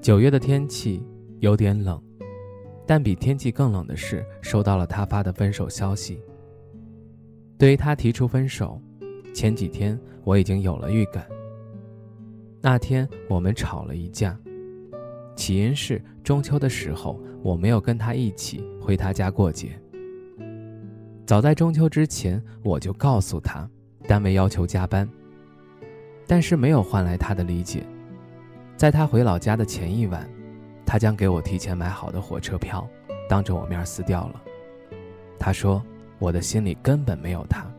九月的天气有点冷，但比天气更冷的是收到了他发的分手消息。对于他提出分手，前几天我已经有了预感。那天我们吵了一架，起因是中秋的时候我没有跟他一起回他家过节。早在中秋之前，我就告诉他，单位要求加班，但是没有换来他的理解。在他回老家的前一晚，他将给我提前买好的火车票，当着我面撕掉了。他说我的心里根本没有他，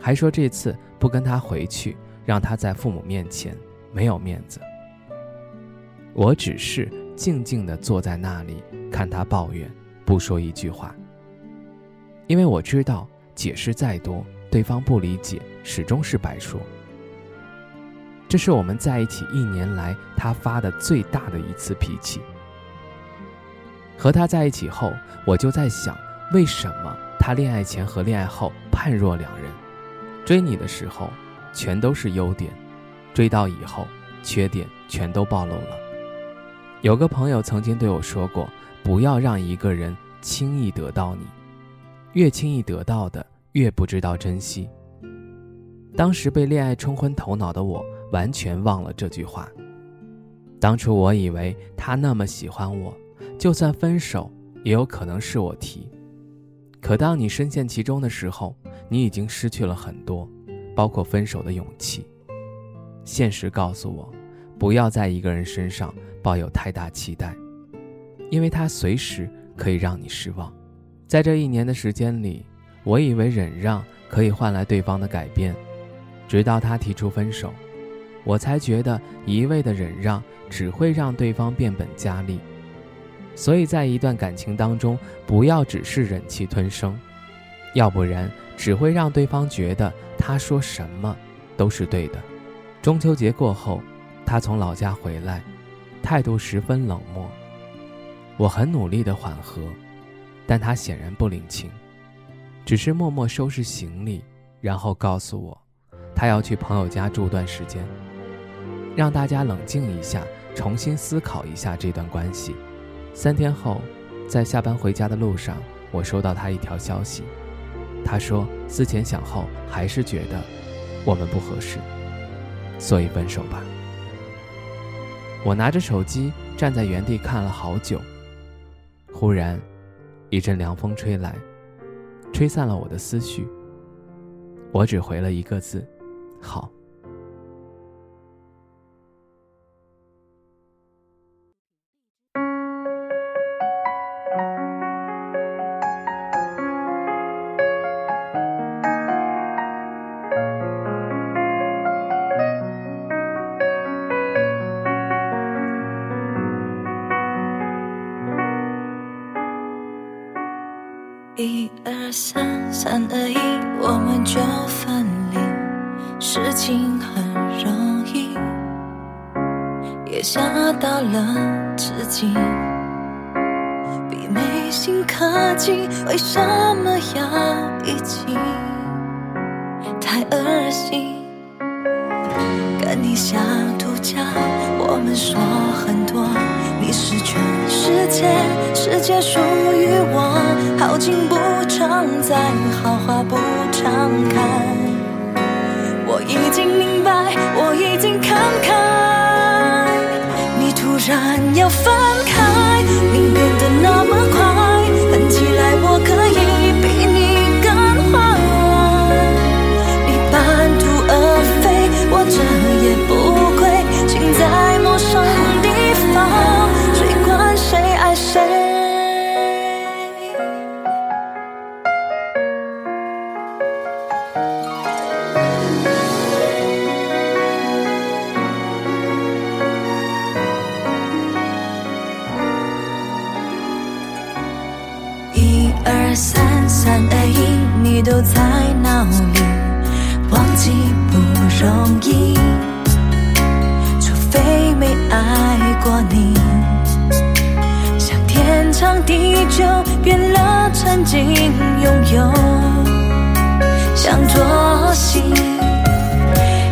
还说这次不跟他回去，让他在父母面前没有面子。我只是静静地坐在那里看他抱怨，不说一句话。因为我知道解释再多，对方不理解，始终是白说。这是我们在一起一年来他发的最大的一次脾气。和他在一起后，我就在想，为什么他恋爱前和恋爱后判若两人？追你的时候全都是优点，追到以后缺点全都暴露了。有个朋友曾经对我说过，不要让一个人轻易得到你，越轻易得到的越不知道珍惜。当时被恋爱冲昏头脑的我。完全忘了这句话。当初我以为他那么喜欢我，就算分手也有可能是我提。可当你深陷其中的时候，你已经失去了很多，包括分手的勇气。现实告诉我，不要在一个人身上抱有太大期待，因为他随时可以让你失望。在这一年的时间里，我以为忍让可以换来对方的改变，直到他提出分手。我才觉得一味的忍让只会让对方变本加厉，所以在一段感情当中，不要只是忍气吞声，要不然只会让对方觉得他说什么都是对的。中秋节过后，他从老家回来，态度十分冷漠。我很努力的缓和，但他显然不领情，只是默默收拾行李，然后告诉我，他要去朋友家住段时间。让大家冷静一下，重新思考一下这段关系。三天后，在下班回家的路上，我收到他一条消息，他说思前想后，还是觉得我们不合适，所以分手吧。我拿着手机站在原地看了好久，忽然，一阵凉风吹来，吹散了我的思绪。我只回了一个字：好。二三，三二一，我们就分离。事情很容易，也吓到了自己。比美心科技，为什么要一起？太恶心。跟你下度假，我们说很多，你是全世界，世界属于我。好景不常在，好花不常开。我已经明白，我已经看开。你突然要分开，三三二一，你都在哪里？忘记不容易，除非没爱过你。像天长地久变了曾经拥有，像作戏，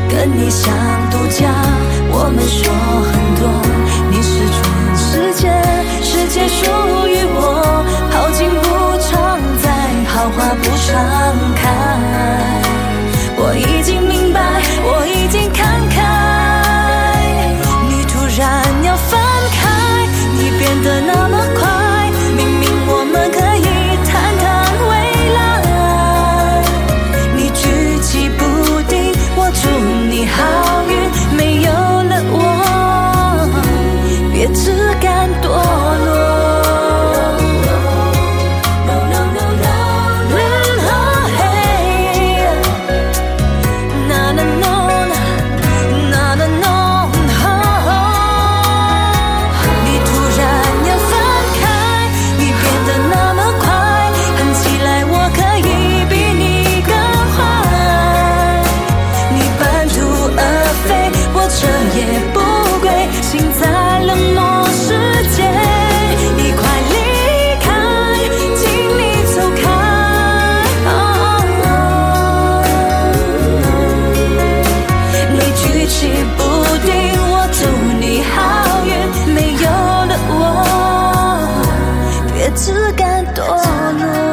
跟你像度假。oh no